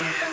Yes.